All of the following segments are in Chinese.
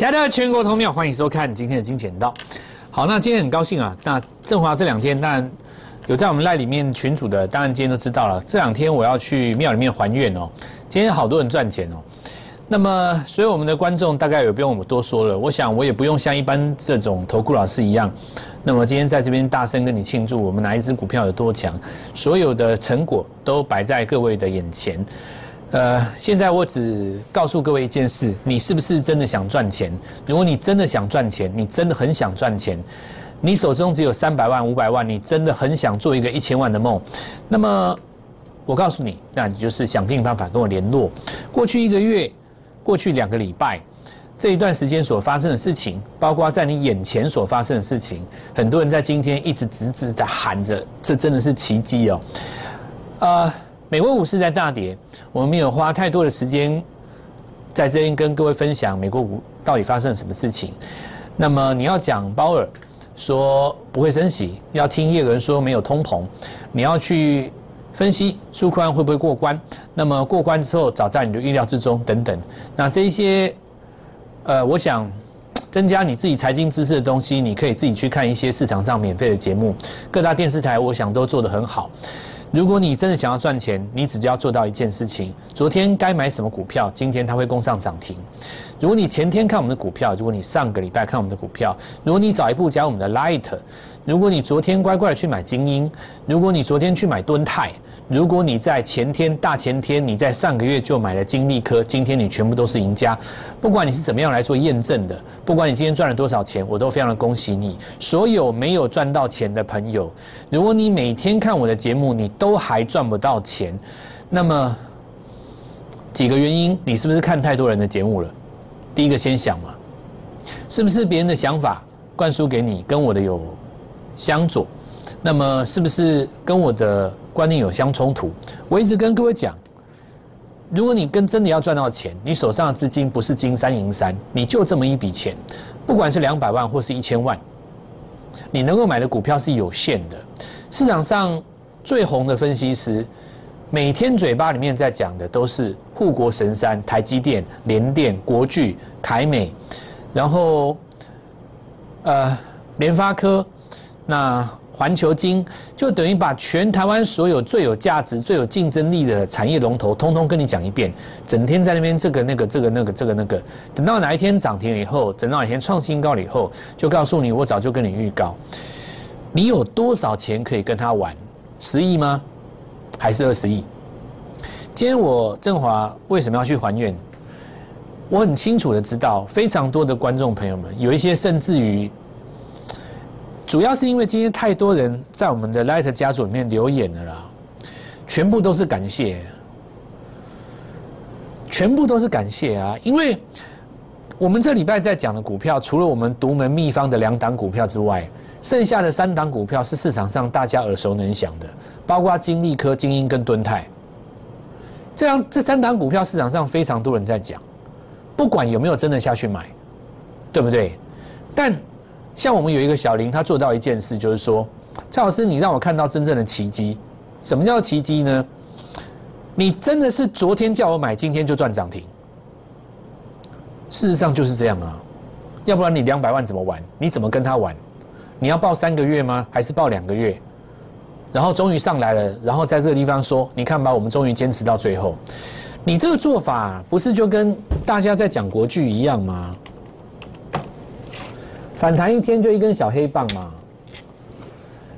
亲爱的全国投票，欢迎收看今天的金钱道。好，那今天很高兴啊。那振华这两天当然有在我们赖里面群组的，当然今天都知道了。这两天我要去庙里面还愿哦。今天好多人赚钱哦。那么，所以我们的观众大概也不用我们多说了。我想我也不用像一般这种投顾老师一样。那么今天在这边大声跟你庆祝，我们哪一只股票有多强，所有的成果都摆在各位的眼前。呃，现在我只告诉各位一件事：你是不是真的想赚钱？如果你真的想赚钱，你真的很想赚钱，你手中只有三百万、五百万，你真的很想做一个一千万的梦，那么我告诉你，那你就是想尽办法跟我联络。过去一个月，过去两个礼拜，这一段时间所发生的事情，包括在你眼前所发生的事情，很多人在今天一直直直的喊着，这真的是奇迹哦，呃。美国股市在大跌，我们没有花太多的时间在这边跟各位分享美国股到底发生了什么事情。那么你要讲鲍尔说不会升息，要听叶伦说没有通膨，你要去分析纾宽会不会过关，那么过关之后早在你的预料之中等等。那这一些，呃，我想增加你自己财经知识的东西，你可以自己去看一些市场上免费的节目，各大电视台我想都做得很好。如果你真的想要赚钱，你只要做到一件事情：昨天该买什么股票，今天它会攻上涨停。如果你前天看我们的股票，如果你上个礼拜看我们的股票，如果你早一步加我们的 Light，如果你昨天乖乖的去买精英，如果你昨天去买敦泰。如果你在前天、大前天，你在上个月就买了金利科，今天你全部都是赢家。不管你是怎么样来做验证的，不管你今天赚了多少钱，我都非常的恭喜你。所有没有赚到钱的朋友，如果你每天看我的节目，你都还赚不到钱，那么几个原因，你是不是看太多人的节目了？第一个先想嘛，是不是别人的想法灌输给你，跟我的有相左？那么是不是跟我的？观念有相冲突。我一直跟各位讲，如果你跟真的要赚到钱，你手上的资金不是金山银山，你就这么一笔钱，不管是两百万或是一千万，你能够买的股票是有限的。市场上最红的分析师，每天嘴巴里面在讲的都是护国神山、台积电、联电、国巨、凯美，然后呃联发科，那。环球金就等于把全台湾所有最有价值、最有竞争力的产业龙头，通通跟你讲一遍。整天在那边这个那个这个那个这个那个，等到哪一天涨停以后，等到哪一天创新高了以后，就告诉你，我早就跟你预告，你有多少钱可以跟他玩？十亿吗？还是二十亿？今天我振华为什么要去还愿？我很清楚的知道，非常多的观众朋友们，有一些甚至于。主要是因为今天太多人在我们的 Light 家族里面留言了啦，全部都是感谢，全部都是感谢啊！因为我们这礼拜在讲的股票，除了我们独门秘方的两档股票之外，剩下的三档股票是市场上大家耳熟能详的，包括金利科、精英跟敦泰。这样这三档股票市场上非常多人在讲，不管有没有真的下去买，对不对？但像我们有一个小林，他做到一件事，就是说，蔡老师，你让我看到真正的奇迹。什么叫奇迹呢？你真的是昨天叫我买，今天就赚涨停。事实上就是这样啊，要不然你两百万怎么玩？你怎么跟他玩？你要报三个月吗？还是报两个月？然后终于上来了，然后在这个地方说，你看吧，我们终于坚持到最后。你这个做法不是就跟大家在讲国剧一样吗？反弹一天就一根小黑棒嘛，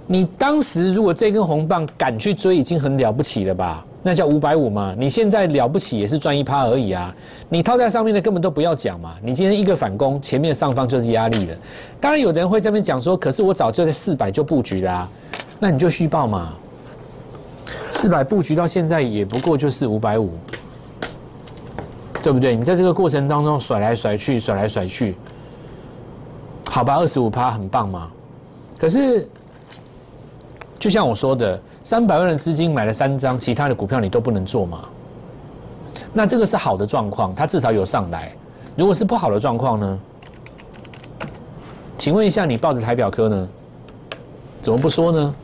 你当时如果这根红棒敢去追，已经很了不起了吧？那叫五百五嘛。你现在了不起也是赚一趴而已啊。你套在上面的根本都不要讲嘛。你今天一个反攻，前面上方就是压力的。当然有的人会这边讲说，可是我早就在四百就布局啦，那你就虚报嘛。四百布局到现在也不过就是五百五，对不对？你在这个过程当中甩来甩去，甩来甩去。好吧，二十五趴很棒嘛。可是，就像我说的，三百万的资金买了三张，其他的股票你都不能做嘛。那这个是好的状况，它至少有上来。如果是不好的状况呢？请问一下，你抱着台表科呢？怎么不说呢？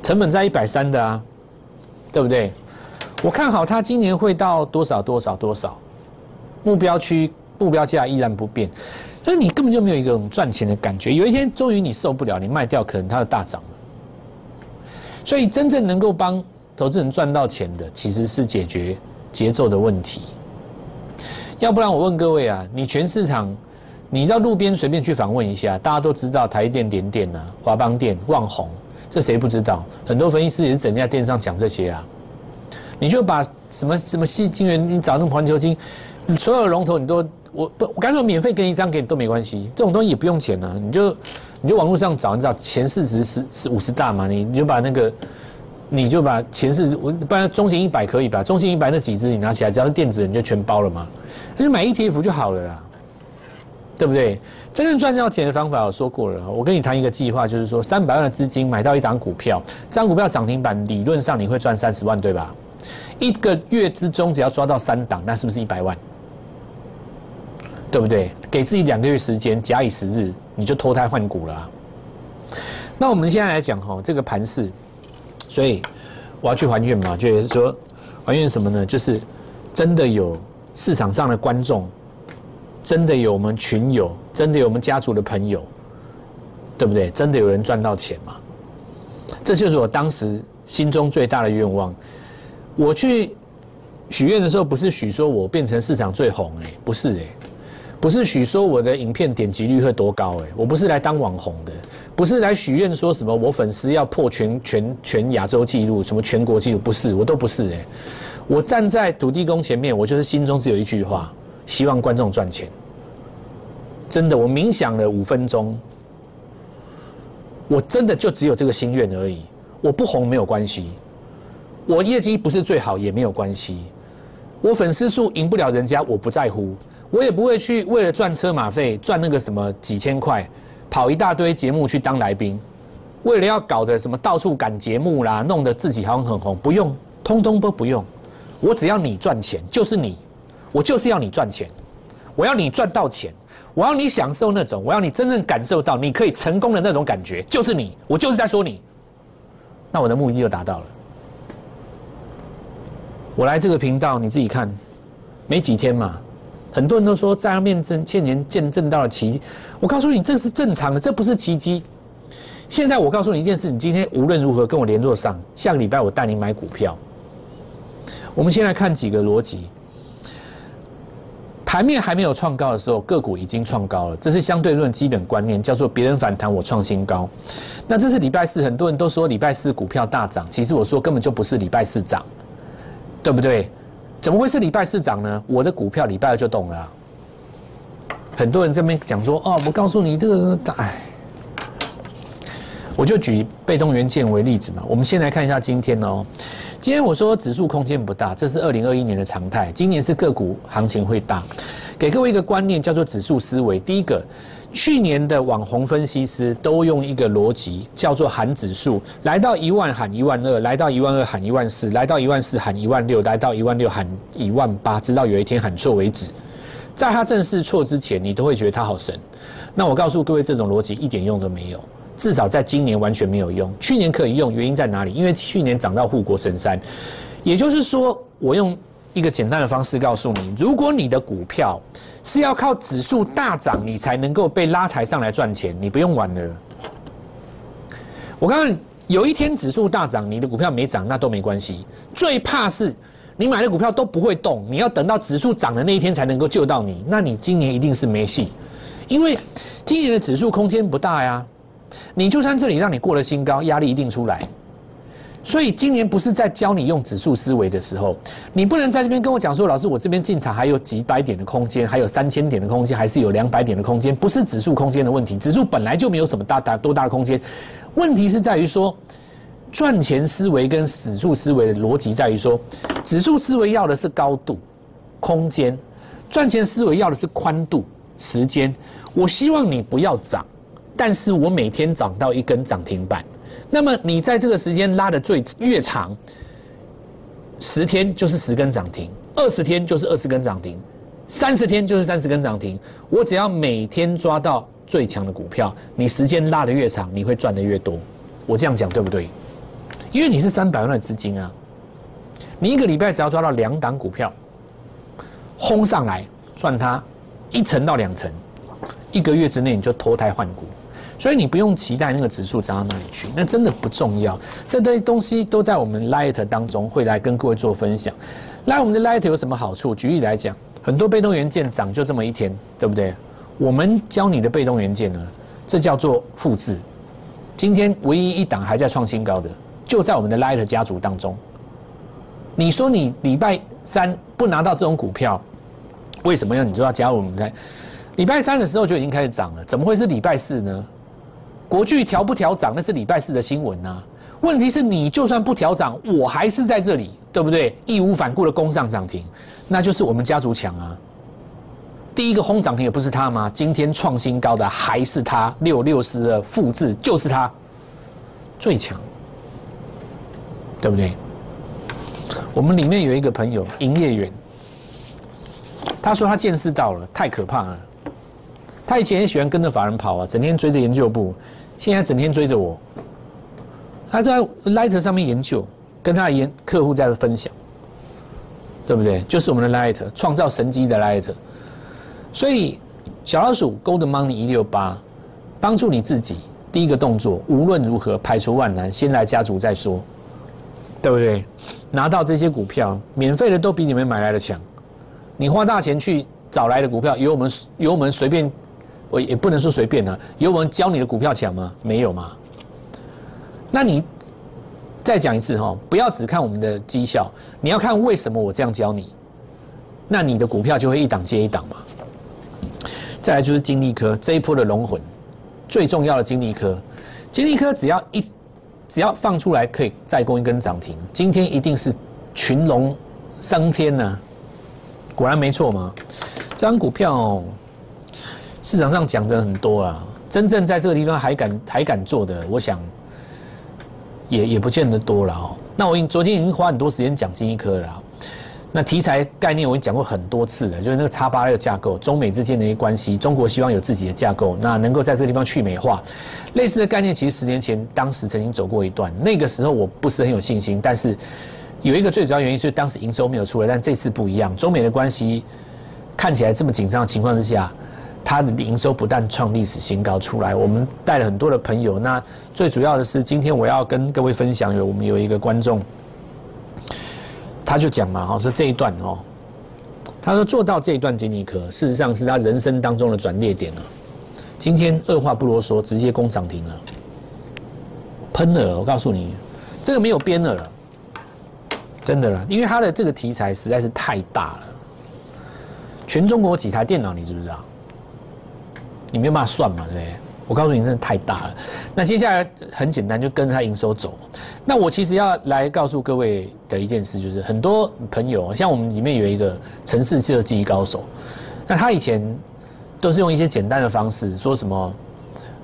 成本在一百三的啊，对不对？我看好它今年会到多少多少多少，目标区。目标价依然不变，所以你根本就没有一种赚钱的感觉。有一天终于你受不了，你卖掉，可能它就大涨了。所以真正能够帮投资人赚到钱的，其实是解决节奏的问题。要不然我问各位啊，你全市场，你到路边随便去访问一下，大家都知道台电、联电呐、华邦电、旺宏，这谁不知道？很多分析师也是整天在电视上讲这些啊。你就把什么什么细晶圆，你找那种环球金，所有龙头你都我不，我干脆免费给你一张给你都没关系，这种东西也不用钱呢，你就你就网络上找，你知道前市值是是五十大嘛，你你就把那个，你就把前市我不然中型一百可以吧？中型一百那几只你拿起来，只要是电子你就全包了嘛，那就买 ETF 就好了啦，对不对？真正赚到钱的方法我说过了，我跟你谈一个计划，就是说三百万的资金买到一档股票，这张股票涨停板理论上你会赚三十万，对吧？一个月之中，只要抓到三档，那是不是一百万？对不对？给自己两个月时间，假以时日，你就脱胎换骨了。那我们现在来讲哈，这个盘势，所以我要去还愿嘛，就是说还愿什么呢？就是真的有市场上的观众，真的有我们群友，真的有我们家族的朋友，对不对？真的有人赚到钱嘛？这就是我当时心中最大的愿望。我去许愿的时候，不是许说我变成市场最红哎，不是哎，不是许说我的影片点击率会多高哎，我不是来当网红的，不是来许愿说什么我粉丝要破全全全亚洲纪录，什么全国纪录，不是，我都不是哎，我站在土地公前面，我就是心中只有一句话，希望观众赚钱。真的，我冥想了五分钟，我真的就只有这个心愿而已，我不红没有关系。我业绩不是最好也没有关系，我粉丝数赢不了人家，我不在乎，我也不会去为了赚车马费赚那个什么几千块，跑一大堆节目去当来宾，为了要搞的什么到处赶节目啦，弄得自己好像很红，不用，通通都不用，我只要你赚钱，就是你，我就是要你赚钱，我要你赚到钱，我要你享受那种，我要你真正感受到你可以成功的那种感觉，就是你，我就是在说你，那我的目的就达到了。我来这个频道，你自己看，没几天嘛，很多人都说在他面前见前见证到了奇迹。我告诉你，这是正常的，这不是奇迹。现在我告诉你一件事，你今天无论如何跟我联络上，下个礼拜我带你买股票。我们先来看几个逻辑。盘面还没有创高的时候，个股已经创高了，这是相对论基本观念，叫做别人反弹我创新高。那这是礼拜四，很多人都说礼拜四股票大涨，其实我说根本就不是礼拜四涨。对不对？怎么会是礼拜四涨呢？我的股票礼拜二就动了。很多人这边讲说，哦，我告诉你这个，哎，我就举被动元件为例子嘛。我们先来看一下今天哦。今天我说指数空间不大，这是二零二一年的常态。今年是个股行情会大，给各位一个观念，叫做指数思维。第一个。去年的网红分析师都用一个逻辑，叫做喊指数，来到一万喊一万二，来到一万二喊一万四，来到一万四喊一万六，来到一万六喊一万八，直到有一天喊错为止。在他正式错之前，你都会觉得他好神。那我告诉各位，这种逻辑一点用都没有，至少在今年完全没有用。去年可以用，原因在哪里？因为去年涨到护国神山，也就是说，我用一个简单的方式告诉你，如果你的股票。是要靠指数大涨，你才能够被拉抬上来赚钱。你不用玩了。我刚刚有一天指数大涨，你的股票没涨，那都没关系。最怕是你买的股票都不会动，你要等到指数涨的那一天才能够救到你。那你今年一定是没戏，因为今年的指数空间不大呀。你就算这里让你过了新高，压力一定出来。所以今年不是在教你用指数思维的时候，你不能在这边跟我讲说，老师，我这边进场还有几百点的空间，还有三千点的空间，还是有两百点的空间，不是指数空间的问题，指数本来就没有什么大大多大的空间，问题是在于说，赚钱思维跟指数思维的逻辑在于说，指数思维要的是高度、空间，赚钱思维要的是宽度、时间。我希望你不要涨，但是我每天涨到一根涨停板。那么你在这个时间拉的最越长，十天就是十根涨停，二十天就是二十根涨停，三十天就是三十根涨停。我只要每天抓到最强的股票，你时间拉的越长，你会赚的越多。我这样讲对不对？因为你是三百万的资金啊，你一个礼拜只要抓到两档股票，轰上来赚它一层到两层，一个月之内你就脱胎换骨。所以你不用期待那个指数涨到哪里去，那真的不重要。这堆东西都在我们 Light 当中会来跟各位做分享。来，我们的 Light 有什么好处？举例来讲，很多被动元件涨就这么一天，对不对？我们教你的被动元件呢，这叫做复制。今天唯一一档还在创新高的，就在我们的 Light 家族当中。你说你礼拜三不拿到这种股票，为什么要你就要加入我们？在礼拜三的时候就已经开始涨了，怎么会是礼拜四呢？国巨调不调涨，那是礼拜四的新闻呐。问题是你就算不调涨，我还是在这里，对不对？义无反顾的攻上涨停，那就是我们家族强啊。第一个轰涨停也不是他吗？今天创新高的还是他，六六四的复制就是他，最强，对不对？我们里面有一个朋友营业员，他说他见识到了，太可怕了。他以前也喜欢跟着法人跑啊，整天追着研究部，现在整天追着我。他在 Light 上面研究，跟他的研客户在分享，对不对？就是我们的 Light 创造神机的 Light。所以小老鼠 Gold Money 一六八，帮助你自己第一个动作，无论如何排除万难，先来家族再说，对不对？拿到这些股票，免费的都比你们买来的强。你花大钱去找来的股票，有我们有我们随便。我也不能说随便啊，有我们教你的股票强吗？没有吗？那你再讲一次哈，不要只看我们的绩效，你要看为什么我这样教你，那你的股票就会一档接一档嘛。再来就是金利科这一波的龙魂，最重要的金利科，金利科只要一只要放出来可以再攻一根涨停，今天一定是群龙升天呢。果然没错嘛，这张股票。市场上讲的很多啦，真正在这个地方还敢还敢做的，我想也也不见得多了哦。那我已昨天已经花很多时间讲金一科了，那题材概念我已经讲过很多次了，就是那个叉八六架构，中美之间的一些关系，中国希望有自己的架构，那能够在这个地方去美化，类似的概念其实十年前当时曾经走过一段，那个时候我不是很有信心，但是有一个最主要原因就是当时营收没有出来，但这次不一样，中美的关系看起来这么紧张的情况之下。它的营收不但创历史新高出来，我们带了很多的朋友。那最主要的是，今天我要跟各位分享，有我们有一个观众，他就讲嘛，哈，说这一段哦，他说做到这一段经济科，事实上是他人生当中的转捩点了。今天二话不啰嗦，直接攻涨停了，喷了。我告诉你，这个没有边的了，真的了，因为他的这个题材实在是太大了。全中国几台电脑，你知不知道？你没有办法算嘛，对不对？我告诉你，真的太大了。那接下来很简单，就跟着他营收走。那我其实要来告诉各位的一件事，就是很多朋友，像我们里面有一个城市设计高手，那他以前都是用一些简单的方式，说什么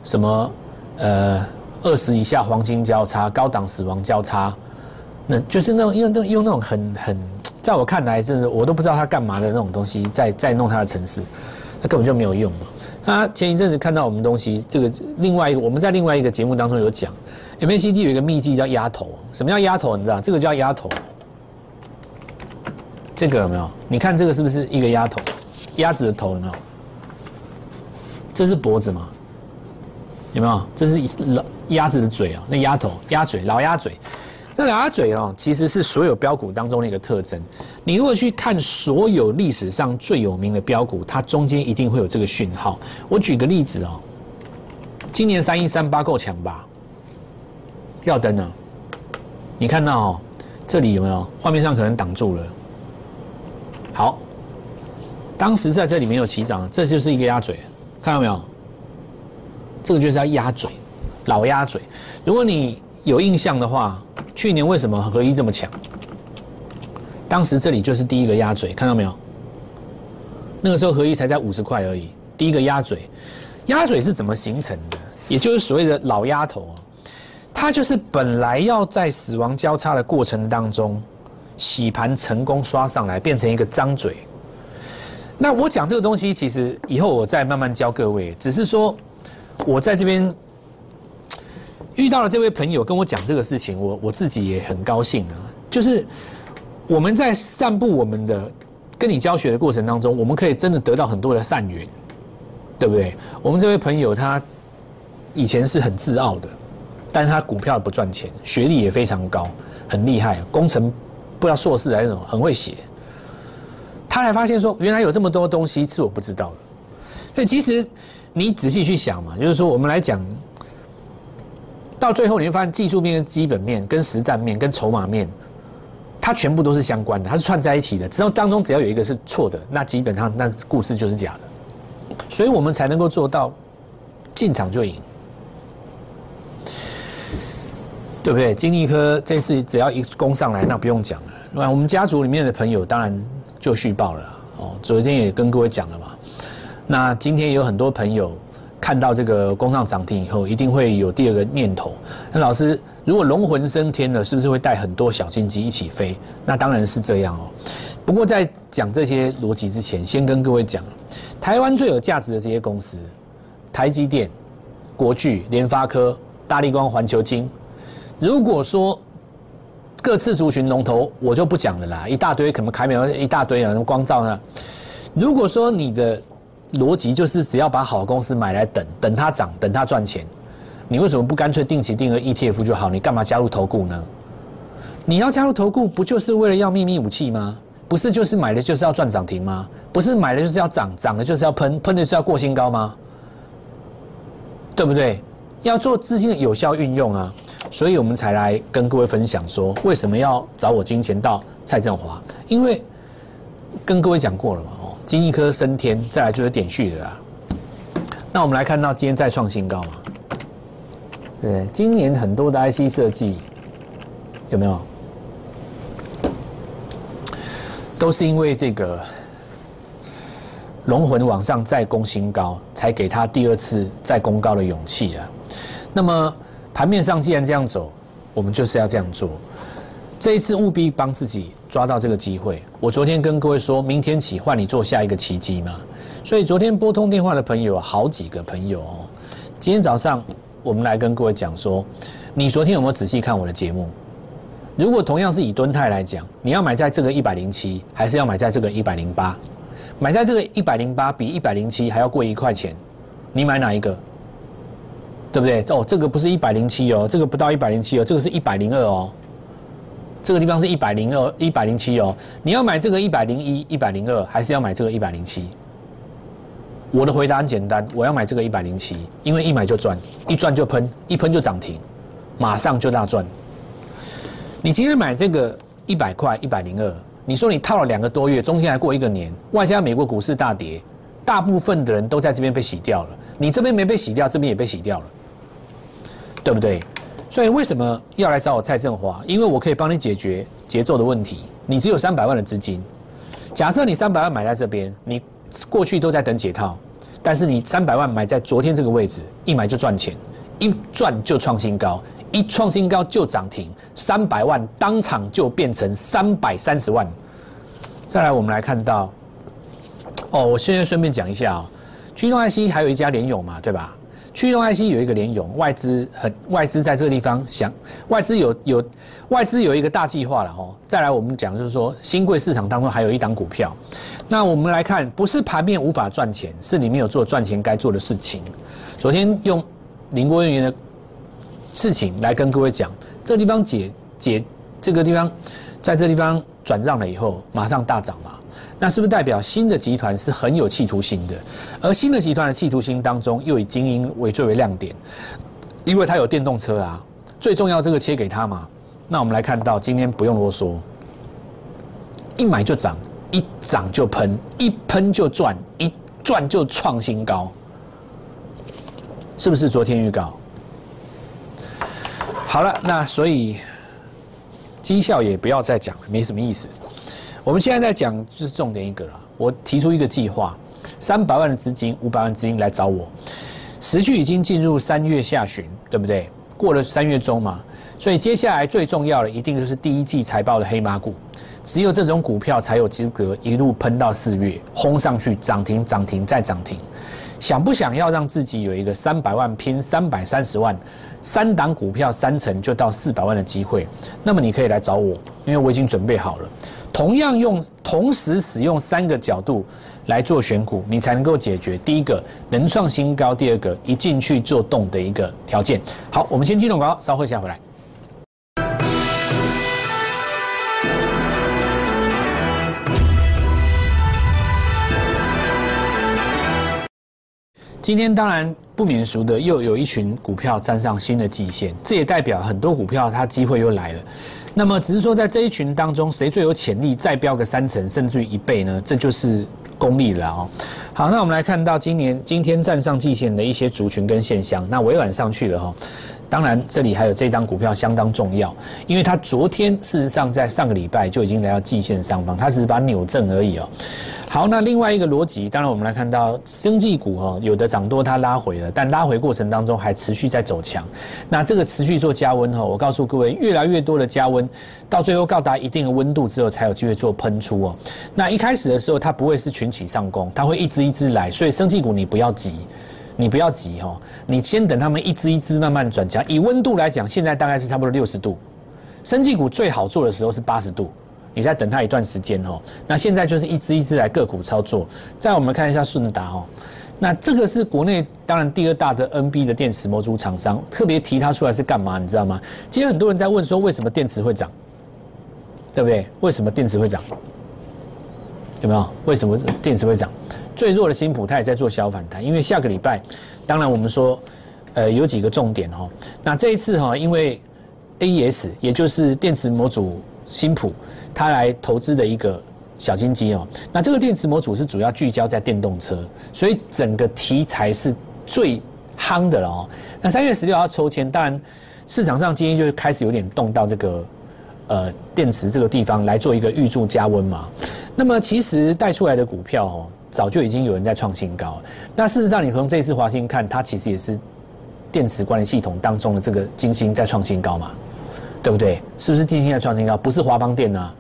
什么呃二十以下黄金交叉、高档死亡交叉，那就是那种用那用那种很很，在我看来，真的我都不知道他干嘛的那种东西，在在弄他的城市，那根本就没有用嘛。他前一阵子看到我们东西，这个另外一个我们在另外一个节目当中有讲，MACD 有一个秘籍叫压头。什么叫压头？你知道？这个叫压头。这个有没有？你看这个是不是一个鸭头？鸭子的头有没有？这是脖子吗？有没有？这是老鸭子的嘴啊，那鸭头、鸭嘴、老鸭嘴。那老鸭嘴哦，其实是所有标股当中的一个特征。你如果去看所有历史上最有名的标股，它中间一定会有这个讯号。我举个例子哦，今年三一三八够强吧？要登呢？你看到哦，这里有没有？画面上可能挡住了。好，当时在这里没有起涨，这就是一个鸭嘴，看到没有？这个就是要鸭嘴，老鸭嘴。如果你有印象的话。去年为什么合一这么强？当时这里就是第一个鸭嘴，看到没有？那个时候合一才在五十块而已。第一个鸭嘴，鸭嘴是怎么形成的？也就是所谓的老鸭头，它就是本来要在死亡交叉的过程当中洗盘成功刷上来，变成一个张嘴。那我讲这个东西，其实以后我再慢慢教各位。只是说我在这边。遇到了这位朋友跟我讲这个事情，我我自己也很高兴啊。就是我们在散布我们的跟你教学的过程当中，我们可以真的得到很多的善缘，对不对？我们这位朋友他以前是很自傲的，但是他股票不赚钱，学历也非常高，很厉害，工程不知道硕士还是什么，很会写。他还发现说，原来有这么多东西是我不知道的。所以其实你仔细去想嘛，就是说我们来讲，到最后你会发现，技术面、跟基本面、跟实战面、跟筹码面。它全部都是相关的，它是串在一起的。只要当中只要有一个是错的，那基本上那故事就是假的。所以我们才能够做到进场就赢，对不对？金立科这次只要一攻上来，那不用讲了。那我们家族里面的朋友当然就续报了哦。昨天也跟各位讲了嘛。那今天有很多朋友看到这个工上涨停以后，一定会有第二个念头。那老师。如果龙魂升天了，是不是会带很多小金鸡一起飞？那当然是这样哦。不过在讲这些逻辑之前，先跟各位讲，台湾最有价值的这些公司，台积电、国巨、联发科、大力光、环球金，如果说各次族群龙头，我就不讲了啦，一大堆，可能凯美一大堆啊，什么光照呢？如果说你的逻辑就是只要把好公司买来等，等它涨，等它赚钱。你为什么不干脆定期定额 ETF 就好？你干嘛加入投顾呢？你要加入投顾，不就是为了要秘密武器吗？不是就是买的就是要赚涨停吗？不是买的就是要涨，涨的就是要喷，喷的是要过新高吗？对不对？要做资金的有效运用啊！所以我们才来跟各位分享说，为什么要找我金钱到蔡振华？因为跟各位讲过了嘛，金一颗升天，再来就是点序的啦。那我们来看到今天再创新高嘛？对，今年很多的 IC 设计有没有？都是因为这个龙魂往上再攻新高，才给他第二次再攻高的勇气啊。那么盘面上既然这样走，我们就是要这样做。这一次务必帮自己抓到这个机会。我昨天跟各位说，明天起换你做下一个奇迹嘛。所以昨天拨通电话的朋友好几个朋友哦，今天早上。我们来跟各位讲说，你昨天有没有仔细看我的节目？如果同样是以吨泰来讲，你要买在这个一百零七，还是要买在这个一百零八？买在这个一百零八比一百零七还要贵一块钱，你买哪一个？对不对？哦，这个不是一百零七哦，这个不到一百零七哦，这个是一百零二哦，这个地方是一百零二、一百零七哦。你要买这个一百零一、一百零二，还是要买这个一百零七？我的回答很简单，我要买这个一百零七，因为一买就赚，一赚就喷，一喷就涨停，马上就大赚。你今天买这个一百块一百零二，你说你套了两个多月，中间还过一个年，外加美国股市大跌，大部分的人都在这边被洗掉了，你这边没被洗掉，这边也被洗掉了，对不对？所以为什么要来找我蔡振华？因为我可以帮你解决节奏的问题。你只有三百万的资金，假设你三百万买在这边，你。过去都在等解套，但是你三百万买在昨天这个位置，一买就赚钱，一赚就创新高，一创新高就涨停，三百万当场就变成三百三十万。再来，我们来看到，哦，我现在顺便讲一下啊，驱动 IC 还有一家联友嘛，对吧？驱动 IC 有一个联勇，外资很外资在这个地方想，外资有有外资有一个大计划了哦。再来，我们讲就是说，新贵市场当中还有一档股票。那我们来看，不是盘面无法赚钱，是你没有做赚钱该做的事情。昨天用林国员的事情来跟各位讲，这个地方解解这个地方，在这地方转让了以后，马上大涨嘛。那是不是代表新的集团是很有企图心的？而新的集团的企图心当中，又以精英为最为亮点，因为它有电动车啊，最重要这个切给他嘛。那我们来看到今天不用啰嗦，一买就涨，一涨就喷，一喷就赚，一赚就创新高，是不是昨天预告？好了，那所以绩效也不要再讲了，没什么意思。我们现在在讲就是重点一个了。我提出一个计划，三百万的资金，五百万资金来找我。时序已经进入三月下旬，对不对？过了三月中嘛，所以接下来最重要的一定就是第一季财报的黑马股。只有这种股票才有资格一路喷到四月，轰上去涨停，涨停再涨停。想不想要让自己有一个三百万拼三百三十万，三档股票三成就到四百万的机会？那么你可以来找我，因为我已经准备好了。同样用同时使用三个角度来做选股，你才能够解决第一个能创新高，第二个一进去做动的一个条件。好，我们先进入广告，稍后下回来。今天当然不免俗的，又有一群股票站上新的季线，这也代表很多股票它机会又来了。那么只是说，在这一群当中，谁最有潜力再飙个三成，甚至于一倍呢？这就是功力了哦。好，那我们来看到今年今天站上季线的一些族群跟现象。那微软上去了哈。当然，这里还有这张股票相当重要，因为它昨天事实上在上个礼拜就已经来到季线上方，它只是把扭正而已哦。好，那另外一个逻辑，当然我们来看到生技股哦，有的涨多它拉回了，但拉回过程当中还持续在走强。那这个持续做加温哈，我告诉各位，越来越多的加温，到最后到达一定的温度之后，才有机会做喷出哦。那一开始的时候，它不会是群起上攻，它会一支一支来，所以生技股你不要急。你不要急哈，你先等他们一支一支慢慢转强。以温度来讲，现在大概是差不多六十度，生技股最好做的时候是八十度，你再等它一段时间哦。那现在就是一支一支来个股操作。再我们看一下顺达哦，那这个是国内当然第二大的 NB 的电池模组厂商，特别提它出来是干嘛？你知道吗？今天很多人在问说，为什么电池会涨？对不对？为什么电池会涨？有没有？为什么电池会涨？最弱的新普，它也在做小反弹，因为下个礼拜，当然我们说，呃，有几个重点哈。那这一次哈，因为 AES 也就是电池模组新普，它来投资的一个小金鸡哦。那这个电池模组是主要聚焦在电动车，所以整个题材是最夯的了哦。那三月十六号抽签，当然市场上今天就开始有点动到这个呃电池这个地方来做一个预祝加温嘛。那么其实带出来的股票哦。早就已经有人在创新高，那事实上你从这次华兴看，它其实也是电池管理系统当中的这个金星在创新高嘛，对不对？是不是金星在创新高？不是华邦电啊，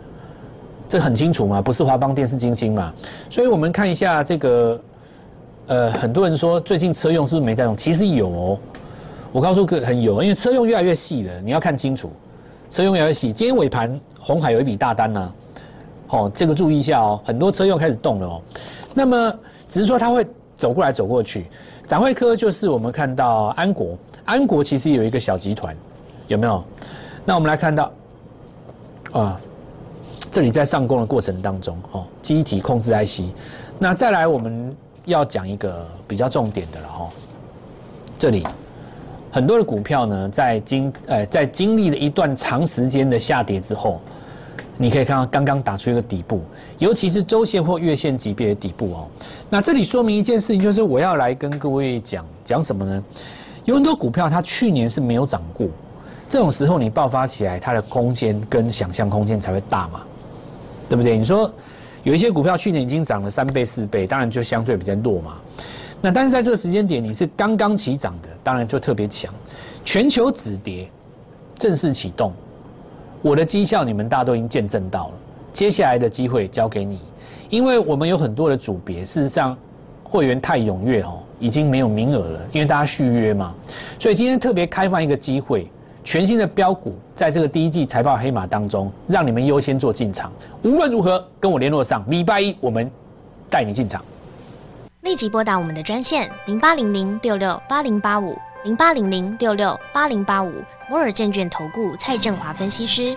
这很清楚嘛，不是华邦电是金星嘛。所以我们看一下这个，呃，很多人说最近车用是不是没在用？其实有哦，我告诉各位很有，因为车用越来越细了，你要看清楚，车用越来越细。今天尾盘红海有一笔大单呢，哦，这个注意一下哦，很多车又开始动了哦。那么只是说它会走过来走过去，展会科就是我们看到安国，安国其实有一个小集团，有没有？那我们来看到，啊，这里在上攻的过程当中，哦，机体控制 IC，那再来我们要讲一个比较重点的了哈，这里很多的股票呢，在经呃在经历了一段长时间的下跌之后。你可以看到刚刚打出一个底部，尤其是周线或月线级别的底部哦。那这里说明一件事情，就是我要来跟各位讲讲什么呢？有很多股票它去年是没有涨过，这种时候你爆发起来，它的空间跟想象空间才会大嘛，对不对？你说有一些股票去年已经涨了三倍四倍，当然就相对比较弱嘛。那但是在这个时间点，你是刚刚起涨的，当然就特别强。全球止跌正式启动。我的绩效你们大家都已经见证到了，接下来的机会交给你，因为我们有很多的组别，事实上会员太踊跃哦，已经没有名额了，因为大家续约嘛，所以今天特别开放一个机会，全新的标股在这个第一季财报黑马当中，让你们优先做进场，无论如何跟我联络上，礼拜一我们带你进场，立即拨打我们的专线零八零零六六八零八五。零八零零六六八零八五摩尔证券投顾蔡振华分析师，